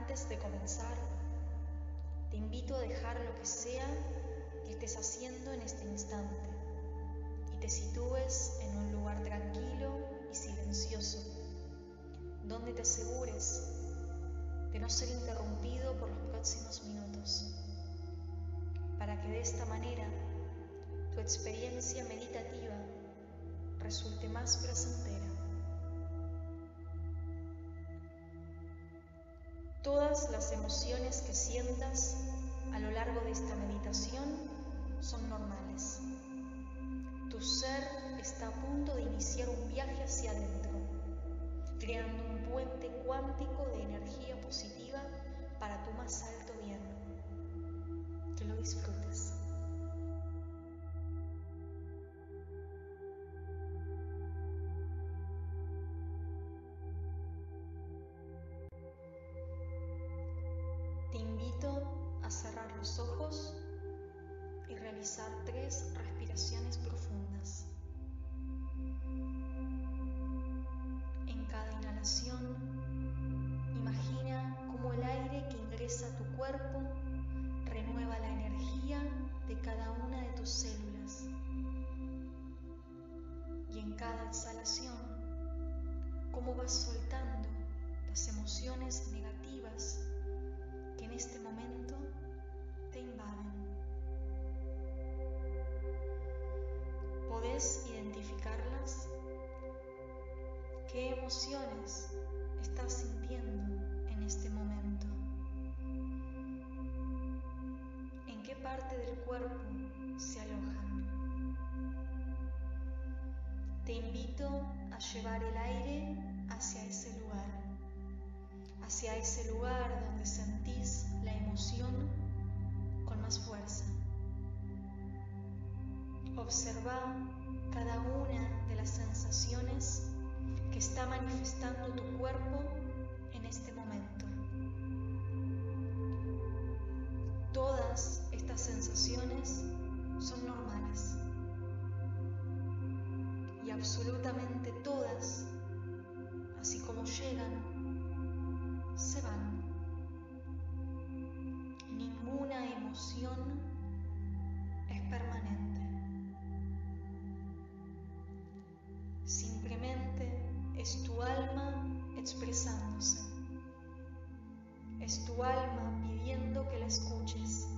Antes de comenzar, te invito a dejar lo que sea que estés haciendo en este instante y te sitúes en un lugar tranquilo y silencioso, donde te asegures de no ser interrumpido por los próximos minutos, para que de esta manera tu experiencia meditativa resulte más placentera. Todas las emociones que sientas a lo largo de esta meditación son normales. Tu ser está a punto de iniciar un viaje hacia adentro, creando un puente cuántico de energía positiva para tu más alto bien. Que lo disfrutes. Cada exhalación, cómo vas soltando las emociones negativas que en este momento te invaden. ¿Podés identificarlas? ¿Qué emociones estás sintiendo en este momento? ¿En qué parte del cuerpo invito a llevar el aire hacia ese lugar, hacia ese lugar donde sentís la emoción con más fuerza. Observa cada una de las sensaciones que está manifestando tu cuerpo en este momento. Todas estas sensaciones son normales absolutamente todas, así como llegan, se van. Ninguna emoción es permanente. Simplemente es tu alma expresándose. Es tu alma pidiendo que la escuches.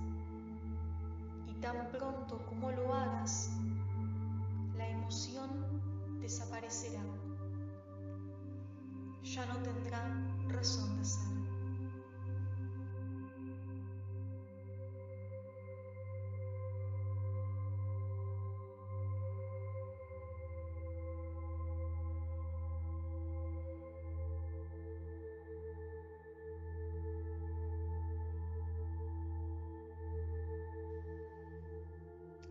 Y tan pronto como lo hagas, Ya no tendrá razón de ser.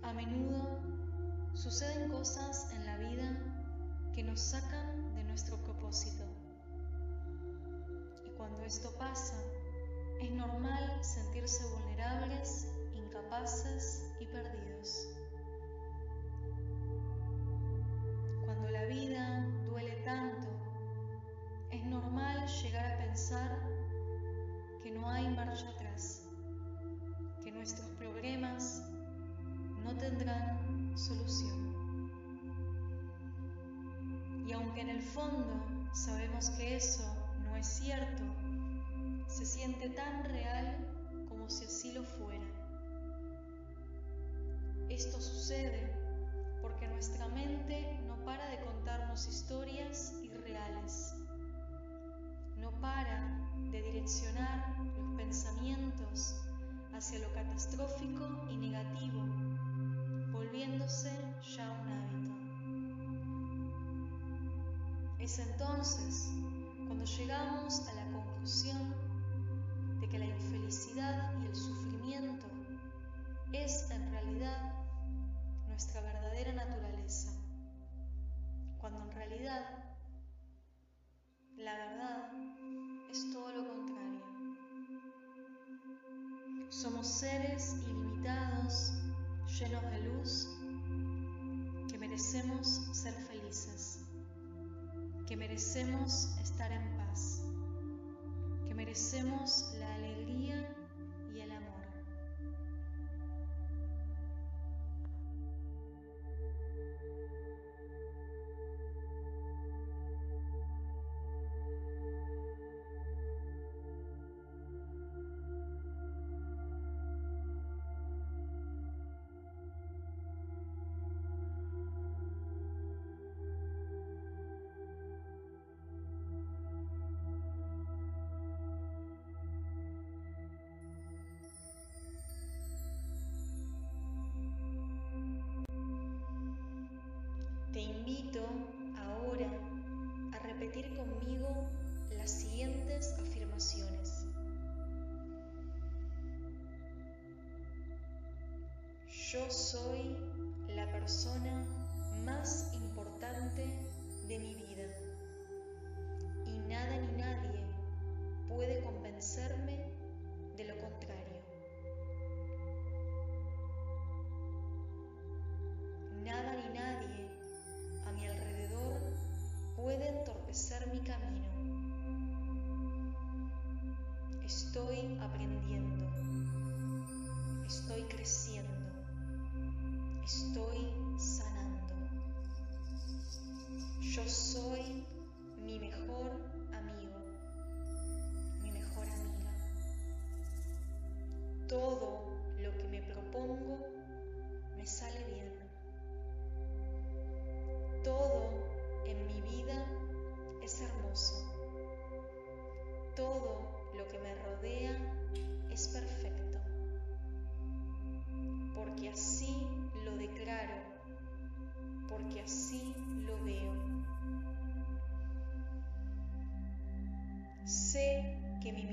A menudo suceden cosas en la vida que nos sacan de nuestro propósito. Esto pasa, es normal sentirse vulnerables, incapaces y perdidos. Cuando la vida duele tanto, es normal llegar a pensar que no hay marcha atrás, que nuestros problemas no tendrán solución. Y aunque en el fondo sabemos que eso no es cierto, se siente tan real como si así lo fuera. Esto sucede porque nuestra mente no para de contarnos historias irreales, no para de direccionar los pensamientos hacia lo catastrófico y negativo volviéndose ya un hábito. Es entonces cuando llegamos a la conclusión de que la infelicidad y el sufrimiento es en realidad nuestra verdadera naturaleza, cuando en realidad la verdad es todo lo contrario. Somos seres ilimitados llenos de luz, que merecemos ser felices. que merecemos estar en paz, que merecemos la Te invito ahora a repetir conmigo las siguientes afirmaciones. Yo soy la persona más importante de mi vida y nada ni nadie puede convencerme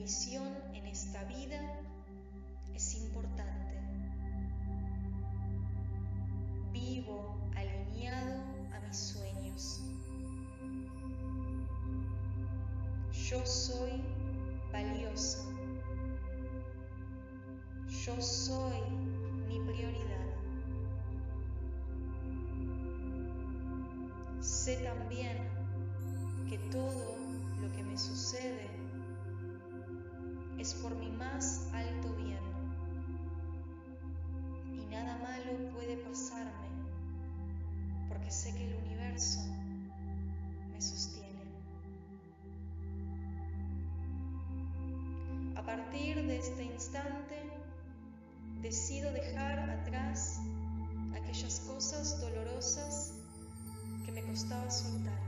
misión en esta vida es importante. Vivo alineado a mis sueños. Yo soy valiosa. Yo soy mi prioridad. Sé también que todo lo que me sucede es por mi más alto bien y nada malo puede pasarme porque sé que el universo me sostiene. A partir de este instante, decido dejar atrás aquellas cosas dolorosas que me costaba soltar.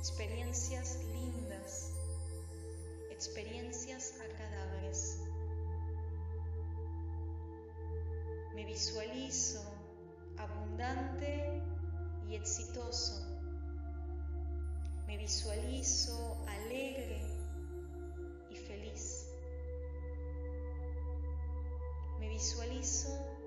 Experiencias lindas, experiencias agradables. Me visualizo abundante y exitoso. Me visualizo alegre y feliz. Me visualizo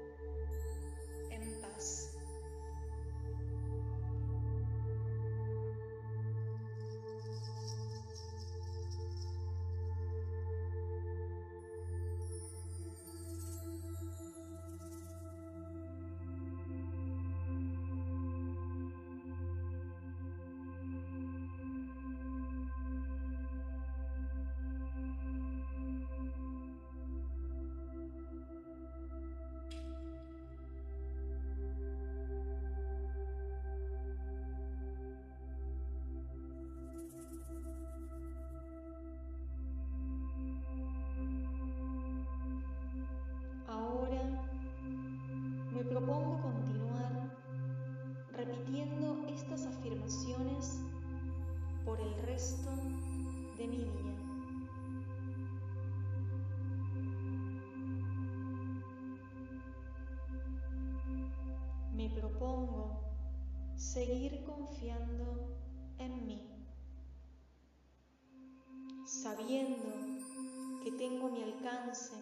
seguir confiando en mí, sabiendo que tengo a mi alcance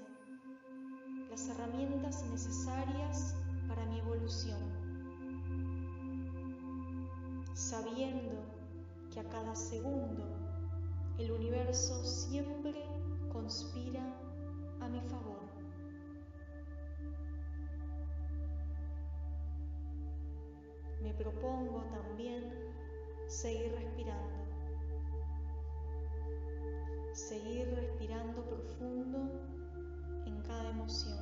las herramientas necesarias para mi evolución. sabiendo que a cada segundo el universo siempre conspira a mi favor. Propongo también seguir respirando, seguir respirando profundo en cada emoción,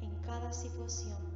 en cada situación